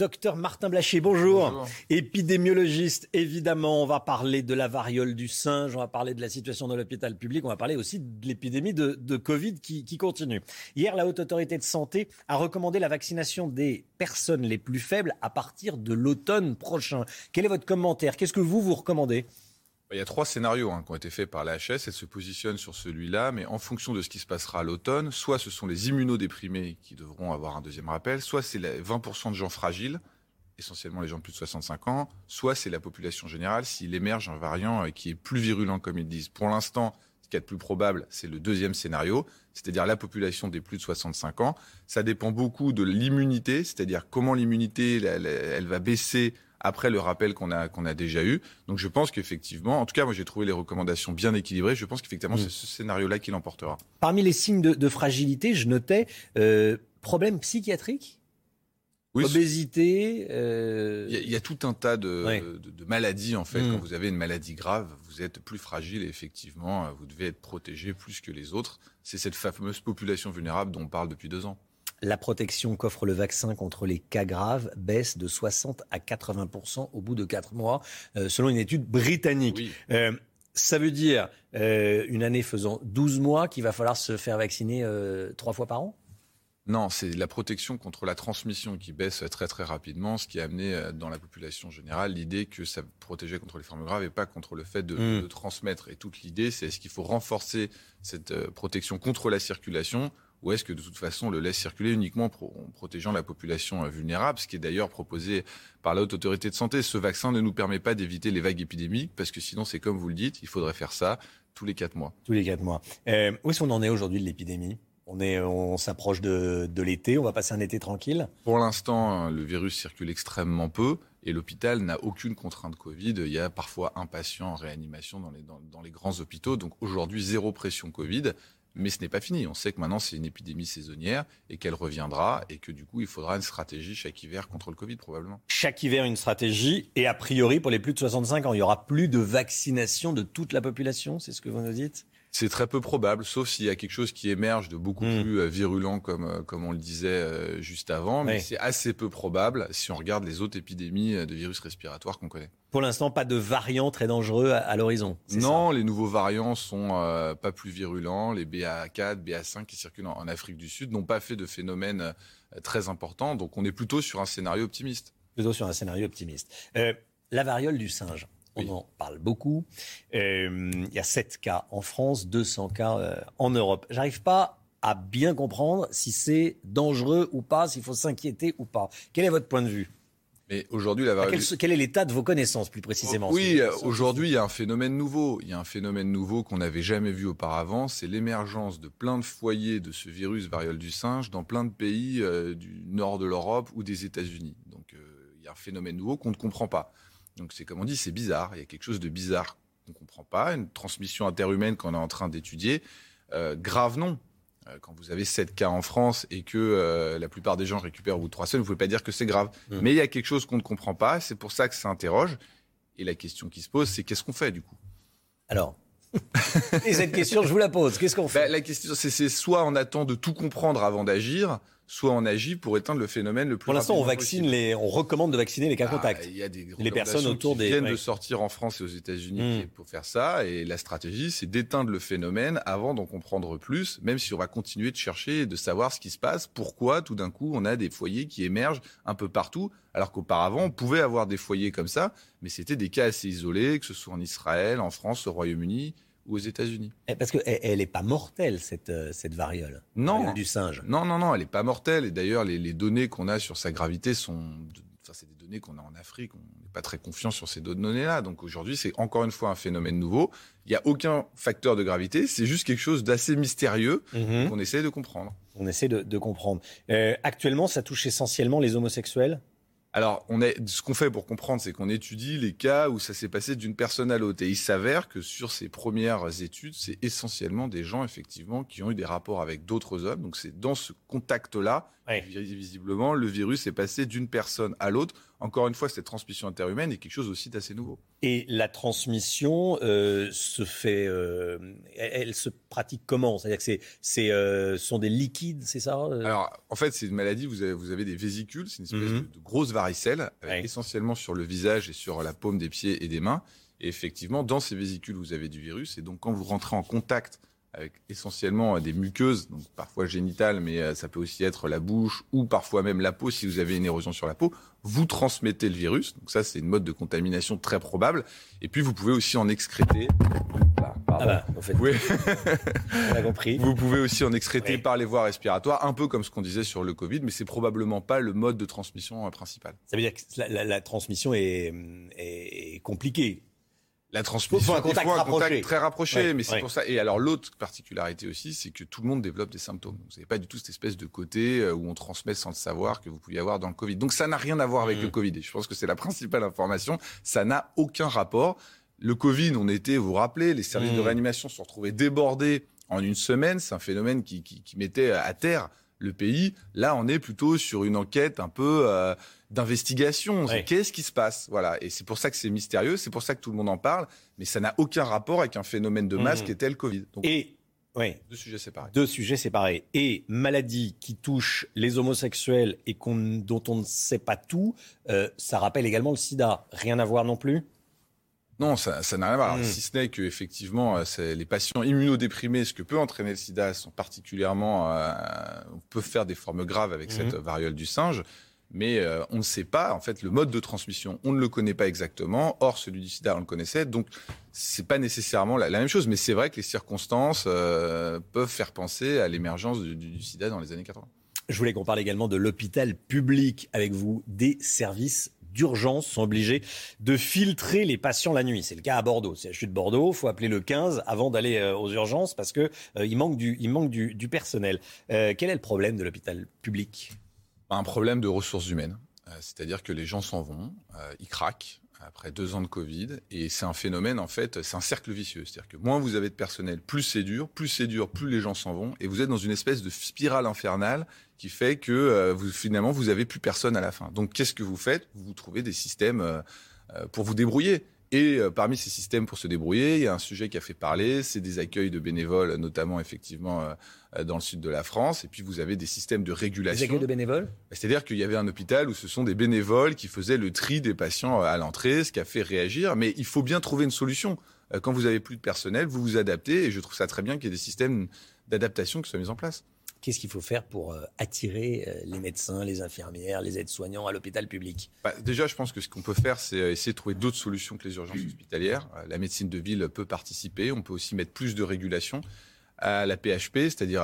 Docteur Martin Blachier, bonjour. Épidémiologiste, évidemment, on va parler de la variole du singe, on va parler de la situation dans l'hôpital public, on va parler aussi de l'épidémie de, de, Covid qui, qui, continue. Hier, la Haute Autorité de Santé a recommandé la vaccination des personnes les plus faibles à partir de l'automne prochain. Quel est votre commentaire? Qu'est-ce que vous vous recommandez? Il y a trois scénarios hein, qui ont été faits par la. Elle se positionne sur celui-là, mais en fonction de ce qui se passera à l'automne, soit ce sont les immunodéprimés qui devront avoir un deuxième rappel, soit c'est les 20% de gens fragiles, essentiellement les gens de plus de 65 ans, soit c'est la population générale s'il émerge un variant euh, qui est plus virulent, comme ils disent. Pour l'instant, ce qui est le plus probable, c'est le deuxième scénario, c'est-à-dire la population des plus de 65 ans. Ça dépend beaucoup de l'immunité, c'est-à-dire comment l'immunité elle va baisser après le rappel qu'on a, qu'on a déjà eu. Donc je pense qu'effectivement, en tout cas, moi j'ai trouvé les recommandations bien équilibrées. Je pense qu'effectivement, mm. c'est ce scénario-là qui l'emportera. Parmi les signes de, fragilité, je notais euh, problème psychiatrique? Oui, Obésité. Euh, il, y a, tout un tas de, de, maladies en fait. Mm. Quand vous avez une maladie grave, vous êtes plus fragile et effectivement, vous devez être protégé plus que les autres. C'est cette fameuse population vulnérable dont on parle depuis deux ans la protection qu'offre le vaccin contre les cas graves baisse de 60 à 80% au bout de 4 mois, euh, selon une étude britannique. Euh, ça veut dire euh, une année faisant 12 mois qu'il va falloir se faire vacciner trois fois par an? Non, c'est la protection contre la transmission qui baisse très très rapidement, ce qui a amené dans la population générale l'idée que ça protégeait contre les formes graves et pas contre le fait de, hmm. de transmettre. Et toute l'idée, c'est est-ce qu'il faut renforcer cette protection contre la circulation ou est-ce que de toute façon on le laisse circuler uniquement en protégeant la population euh, vulnérable, ce qui est d'ailleurs proposé par la haute autorité de santé. Ce vaccin ne nous permet pas d'éviter les vagues épidémiques, parce que sinon c'est comme vous le dites, il faudrait faire ça tous les quatre mois. Tous les quatre mois. Euh, où est-ce qu'on en est aujourd'hui de l'épidémie? On, est, on s'approche de, de l'été, on va passer un été tranquille? Pour l'instant, le virus circule extrêmement peu et l'hôpital n'a aucune contrainte Covid. Il y a parfois un patient en réanimation dans les, dans, dans les grands hôpitaux. Donc aujourd'hui, zéro pression Covid. Mais ce n'est pas fini. On sait que maintenant, c'est une épidémie saisonnière et qu'elle reviendra et que du coup, il faudra une stratégie chaque hiver contre le Covid, probablement. Chaque hiver, une stratégie. Et a priori, pour les plus de 65 ans, il n'y aura plus de vaccination de toute la population. C'est ce que vous nous dites? C'est très peu probable, sauf s'il y a quelque chose qui émerge de beaucoup hmm. plus euh, virulent, comme, euh, comme on le disait euh, juste avant. Mais c'est assez peu probable si on regarde les autres épidémies de virus respiratoires qu'on connaît. Pour l'instant, pas de variants très dangereux à, l'horizon. Non, les nouveaux variants sont pas plus virulents. Les BA4, BA5 qui circulent en, Afrique du Sud n'ont pas fait de phénomène très important. Donc on est plutôt sur un scénario optimiste. Plutôt sur un scénario optimiste. la variole du singe. On en parle beaucoup. Euh, il y a 7 cas en France, 200 cas euh, en Europe. J'arrive pas à bien comprendre si c'est dangereux ou pas, s'il faut s'inquiéter ou pas. Quel est votre point de vue? Mais aujourd'hui, la variole... quel, est l'état de vos connaissances, plus précisément Oui, aujourd'hui, il y a un phénomène nouveau. Il y a un phénomène nouveau qu'on n'avait jamais vu auparavant. C'est l'émergence de plein de foyers de ce virus variole du singe dans plein de pays euh, du nord de l'Europe ou des États-Unis. Donc, il y a un phénomène nouveau qu'on ne comprend pas. Donc c'est comme on dit, c'est bizarre. Il y a quelque chose de bizarre qu'on ne comprend pas. Une transmission interhumaine qu'on est en train d'étudier. Euh, grave non. Euh, quand vous avez 7 cas en France et que euh, la plupart des gens récupèrent au bout de 3 semaines, vous ne pouvez pas dire que c'est grave. Mmh. Mais il y a quelque chose qu'on ne comprend pas. C'est pour ça que ça interroge. Et la question qui se pose, c'est qu'est-ce qu'on fait du coup? Alors, et cette question, je vous la pose. Qu'est-ce qu'on fait? bah, La question, c'est soit on attend de tout comprendre avant d'agir, soit on agit pour éteindre le phénomène le plus Pour l'instant, on vaccine les, on recommande de vacciner les cas ah, contacts. Il y a des les personnes autour qui des viennent de sortir en France et aux États-Unis hmm. pour faire ça. Et la stratégie, c'est d'éteindre le phénomène avant d'en comprendre plus, même si on va continuer de chercher et de savoir ce qui se passe, pourquoi tout d'un coup on a des foyers qui émergent un peu partout, alors qu'auparavant on pouvait avoir des foyers comme ça, mais c'était des cas assez isolés, que ce soit en Israël, en France, au Royaume-Uni aux États-Unis. Eh, parce qu'elle n'est pas mortelle, cette, euh, cette variole. Non. Variole du singe. Non, non, non, elle n'est pas mortelle. Et d'ailleurs, les, données qu'on a sur sa gravité sont. Enfin, c'est des données données qu'on a en Afrique, on n'est pas très confiant sur ces données-là. Donc aujourd'hui, c'est encore une fois un phénomène nouveau. Il n'y a aucun facteur de gravité, c'est juste quelque chose d'assez mystérieux mhm. qu'on essaie de comprendre. On essaie de, comprendre. Euh, actuellement, ça touche essentiellement les homosexuels? Alors, on est, ce qu'on fait pour comprendre, c'est qu'on étudie les cas où ça s'est passé d'une personne à l'autre. Et il s'avère que sur ces premières études, c'est essentiellement des gens, effectivement, qui ont eu des rapports avec d'autres hommes. Donc, c'est dans ce contact-là, visiblement, le virus est passé d'une personne à l'autre. Encore une fois, cette transmission interhumaine est quelque chose aussi d'assez nouveau. Et la transmission euh, se fait, euh, elle, se pratique comment? C'est-à-dire que c'est, c'est, euh, sont des liquides, c'est ça? Alors, en fait, c'est une maladie. Vous avez, vous avez des vésicules, c'est une espèce mhm. de, grosse varicelle, essentiellement sur le visage et sur la paume des pieds et des mains. Et effectivement, dans ces vésicules, vous avez du virus. Et donc, quand vous rentrez en contact avec essentiellement des muqueuses, donc parfois génitales, mais euh, ça peut aussi être la bouche ou parfois même la peau si vous avez une érosion sur la peau, vous transmettez le virus. Donc ça, c'est une mode de contamination très probable. Et puis, vous pouvez aussi en excréter. Ah bah, en fait, on a compris. Vous pouvez aussi en excréter par les voies respiratoires, un peu comme ce qu'on disait sur le Covid, mais c'est probablement pas le mode de transmission euh, principal. Ça veut dire que la, transmission est, est compliquée la transmission, un contact, rapproché. très rapproché, mais c'est pour ça. Et alors l'autre particularité aussi, c'est que tout le monde développe des symptômes. Vous n'avez pas du tout cette espèce de côté euh, où on transmet sans le savoir que vous pouviez avoir dans le Covid. Donc ça n'a rien à voir avec mm. le Covid. Et je pense que c'est la principale information. Ça n'a aucun rapport. Le Covid, on était, vous vous rappelez, les services de mm. réanimation se sont retrouvés débordés en une semaine. C'est un phénomène qui, qui, qui mettait à terre le pays. Là, on est plutôt sur une enquête un peu euh, d'investigation. Qu'est-ce qui se passe? Voilà. Et c'est pour ça que c'est mystérieux, c'est pour ça que tout le monde en parle, mais ça n'a aucun rapport avec un phénomène de masse mmh. qui était le Covid. et deux sujets séparés. Deux sujets séparés. Et maladie qui touche les homosexuels et dont on ne sait pas tout, euh, ça rappelle également le sida. Rien à voir non plus? Non, ça n'a rien à voir. Hmm. Si ce n'est que effectivement, euh, les patients immunodéprimés, ce que peut entraîner le SIDA, sont particulièrement, euh, on peut faire des formes graves avec cette hmm. variole du singe. Mais euh, on ne sait pas, en fait, le mode de transmission, on ne le connaît pas exactement. Or, celui du sida, on le connaissait. Donc, c'est pas nécessairement la, même chose. Mais c'est vrai que les circonstances peuvent faire penser à l'émergence du, sida dans les années 80. Je voulais qu'on parle également de l'hôpital public avec vous, des services d'urgence sont obligés de filtrer les patients la nuit. C'est le cas à Bordeaux. C'est CHU de Bordeaux, il faut appeler le 15 avant d'aller euh, aux urgences parce que euh, il manque du, personnel. Euh, quel est le problème de l'hôpital public? Un problème de ressources humaines. C'est-à-dire que les gens s'en vont, ils craquent après deux ans de Covid, et c'est un phénomène, en fait, c'est un cercle vicieux. C'est-à-dire que moins vous avez de personnel, plus c'est dur, plus c'est dur, plus les gens s'en vont, et vous êtes dans une espèce de spirale infernale qui fait que euh, finalement, vous avez plus personne à la fin. Donc, qu'est-ce que vous faites? Vous trouvez des systèmes euh, euh, pour vous débrouiller. Et parmi ces systèmes pour se débrouiller, il y a un sujet qui a fait parler, c'est des accueils de bénévoles, notamment effectivement dans le sud de la France. Et puis vous avez des systèmes de régulation. Des accueils de bénévoles? C'est-à-dire qu'il y avait un hôpital où ce sont des bénévoles qui faisaient le tri des patients à l'entrée, ce qui a fait réagir. Mais il faut bien trouver une solution. Quand vous avez plus de personnel, vous vous adaptez. Et je trouve ça très bien qu'il y ait des systèmes d'adaptation qui soient mis en place. Qu'est-ce qu'il faut faire pour euh, attirer euh, les médecins, les infirmières, les aides-soignants à l'hôpital public? Bah, Déjà, je pense que ce qu'on peut faire, c'est euh, essayer de trouver d'autres solutions que les urgences hospitalières. La médecine de ville peut participer. On peut aussi mettre plus de régulation à la PHP, c'est-à-dire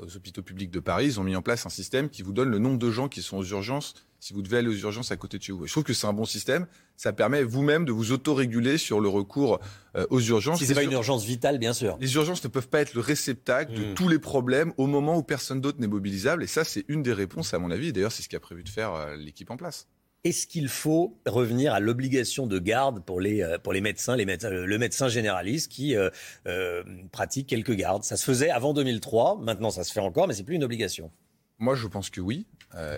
aux hôpitaux publics de Paris, ils ont mis en place un système qui vous donne le nombre de gens qui sont aux urgences si vous devez aller aux urgences à côté de chez vous. Je trouve que c'est un bon système. Ça permet vous-même de vous autoréguler sur le recours euh, aux urgences. Si c'est pas une urgence vitale, bien sûr. Les urgences ne peuvent pas être le réceptacle de hmm. tous les problèmes au moment où personne d'autre n'est mobilisable. Et ça, c'est une des réponses, à mon avis. D'ailleurs, c'est ce qu'a prévu de faire euh, l'équipe en place. Est-ce qu'il faut revenir à l'obligation de garde pour les, euh, pour les médecins, les médecins le médecin généraliste qui euh, euh, pratique quelques gardes? Ça se faisait avant 2003, maintenant ça se fait encore, mais c'est plus une obligation. Moi, je pense que oui.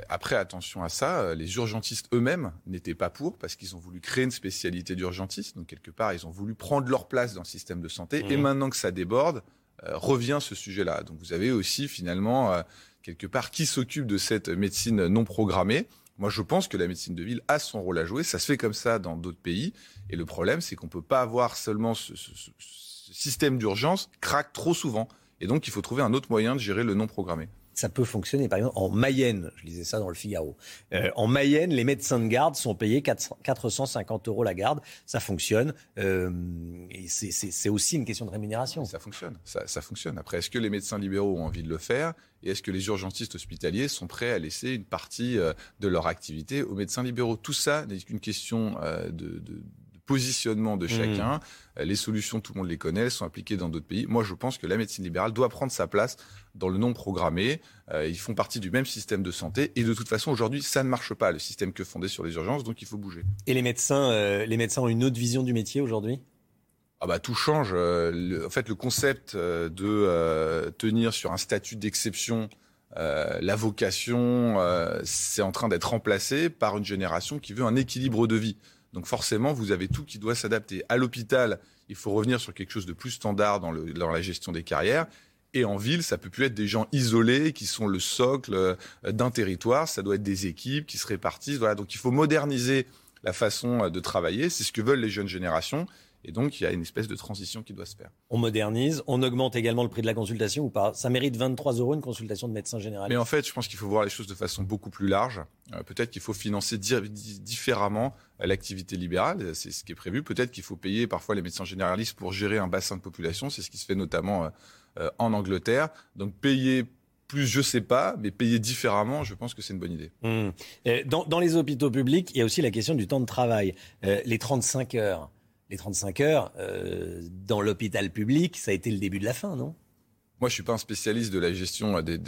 après, attention à ça, les urgentistes eux-mêmes n'étaient pas pour parce qu'ils ont voulu créer une spécialité d'urgentiste. Donc, quelque part, ils ont voulu prendre leur place dans le système de santé. Et mmh. maintenant que ça déborde, revient ce sujet-là. Donc, vous avez aussi finalement, quelque part, qui s'occupe de cette médecine non programmée? Moi, je pense que la médecine de ville a son rôle à jouer. Ça se fait comme ça dans d'autres pays. Et le problème, c'est qu'on ne peut pas avoir seulement ce, système d'urgence craque trop souvent. Et donc, il faut trouver un autre moyen de gérer le non programmé. Ça peut fonctionner. Par exemple, en Mayenne, je lisais ça dans le Figaro, euh, en Mayenne, les médecins de garde sont payés 450 euros la garde. Ça fonctionne. Euh, c'est aussi une question de rémunération. Ça fonctionne. Ça, fonctionne. Après, est-ce que les médecins libéraux ont envie de le faire Et est-ce que les urgentistes hospitaliers sont prêts à laisser une partie euh, de leur activité aux médecins libéraux? Tout ça n'est qu'une question de positionnement de mmh. chacun. Euh, les solutions, tout le monde les connaît, elles sont appliquées dans d'autres pays. Moi, je pense que la médecine libérale doit prendre sa place dans le non programmé. Euh, ils font partie du même système de santé. Et de toute façon, aujourd'hui, ça ne marche pas, le système que fondé sur les urgences, donc il faut bouger. Et les médecins, euh, les médecins ont une autre vision du métier aujourd'hui? Ah bah tout change. en fait, le concept de tenir sur un statut d'exception la vocation, c'est en train d'être remplacé par une génération qui veut un équilibre de vie. Donc forcément, vous avez tout qui doit s'adapter. À l'hôpital, il faut revenir sur quelque chose de plus standard dans, la gestion des carrières. Et en ville, ça peut plus être des gens isolés qui sont le socle euh, d'un territoire. Ça doit être des équipes qui se répartissent. Donc il faut moderniser la façon euh, de travailler. C'est ce que veulent les jeunes générations. Et donc, il y a une espèce de transition qui doit se faire. On modernise, on augmente également le prix de la consultation ou pas Ça mérite 23 euros une consultation de médecin général Mais en fait, je pense qu'il faut voir les choses de façon beaucoup plus large. Euh, peut-être qu'il faut financer différemment euh, l'activité libérale, c'est ce qui est prévu. Peut-être qu'il faut payer parfois les médecins généralistes pour gérer un bassin de population, c'est ce qui se fait notamment euh, en Angleterre. Donc payer plus, je sais pas, mais payer différemment, je pense que c'est une bonne idée. Mmh. Dans, dans, les hôpitaux publics, il y a aussi la question du temps de travail, les 35 heures les 35 heures euh, dans l'hôpital public, ça a été le début de la fin, non? Moi, je suis pas un spécialiste de la gestion des,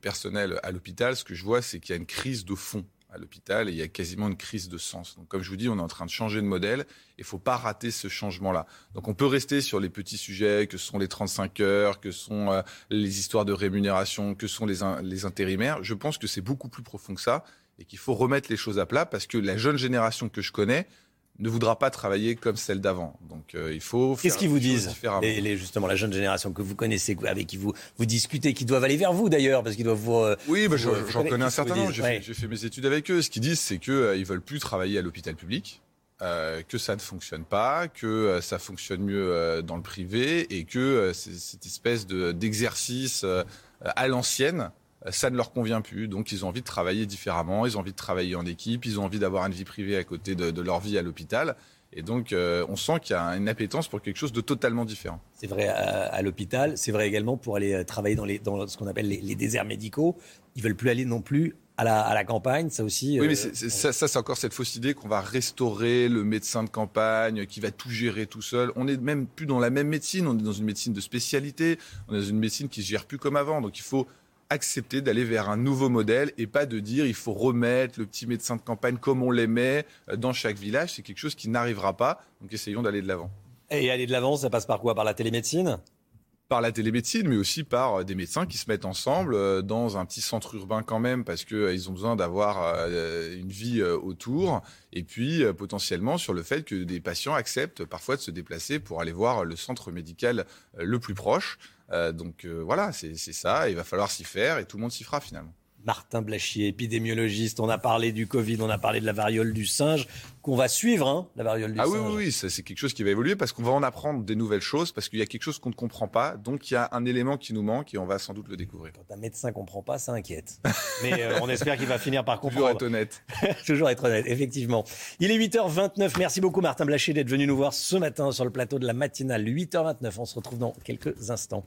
personnels à l'hôpital. Ce que je vois, c'est qu'il y a une crise de fond à l'hôpital et il y a quasiment une crise de sens. Donc, comme je vous dis, on est en train de changer de modèle. Il faut pas rater ce changement-là. Donc, on peut rester sur les petits sujets que sont les 35 heures, que sont euh, les histoires de rémunération, que sont les, les intérimaires. Je pense que c'est beaucoup plus profond que ça et qu'il faut remettre les choses à plat parce que la jeune génération que je connais, ne voudra pas travailler comme celle d'avant. Donc euh, il faut. Qu'est-ce qu'ils vous disent les, justement la jeune génération que vous connaissez, avec qui vous vous discutez, qui doivent aller vers vous d'ailleurs, parce qu'ils doivent vous. Euh, oui, bah, j'en connais un certain nombre. J'ai fait, mes études avec eux. Ce qu'ils disent, c'est qu'ils euh, ils veulent plus travailler à l'hôpital public. que ça ne fonctionne pas, que ça fonctionne mieux dans le privé et que cette espèce d'exercice à l'ancienne ça ne leur convient plus. Donc, ils ont envie de travailler différemment, ils ont envie de travailler en équipe, ils ont envie d'avoir une vie privée à côté de, leur vie à l'hôpital. Et donc, euh, on sent qu'il y a une appétence pour quelque chose de totalement différent. C'est vrai à, l'hôpital, c'est vrai également pour aller euh, travailler dans, les, dans ce qu'on appelle les, déserts médicaux. Ils veulent plus aller non plus à la, à la campagne, ça aussi. Oui, mais euh, ça, ça c'est encore cette fausse idée qu'on va restaurer le médecin de campagne, qui va tout gérer tout seul. On n'est même plus dans la même médecine, on est dans une médecine de spécialité, on est dans une médecine qui se gère plus comme avant. Donc, il faut accepter d'aller vers un nouveau modèle et pas de dire il faut remettre le petit médecin de campagne comme on l'aimait euh, dans chaque village. C'est quelque chose qui n'arrivera pas. Donc essayons d'aller de l'avant. Et aller de l'avant, ça passe par quoi? Par la télémédecine? Par la télémédecine, mais aussi par euh, des médecins qui se mettent ensemble euh, dans un petit centre urbain quand même, parce qu'ils ont besoin d'avoir une vie autour, et puis potentiellement sur le fait que des patients acceptent parfois de se déplacer pour aller voir le centre médical le plus proche. Euh, donc euh, voilà, c'est ça. Il va falloir s'y faire et tout le monde s'y fera finalement. Martin Blachier, épidémiologiste. On a parlé du Covid, on a parlé de la variole du singe, qu'on va suivre, hein, la variole du ah singe. Ah oui, oui, c'est quelque chose qui va évoluer parce qu'on va en apprendre des nouvelles choses, parce qu'il y a quelque chose qu'on ne comprend pas. Donc il y a un élément qui nous manque et on va sans doute le découvrir. Quand un médecin ne comprend pas, ça inquiète. Mais euh, on espère qu'il va finir par comprendre. Toujours être honnête. Toujours être honnête, effectivement. Il est 8h29. Merci beaucoup, Martin Blachier, d'être venu nous voir ce matin sur le plateau de la matinale. 8h29. On se retrouve dans quelques instants.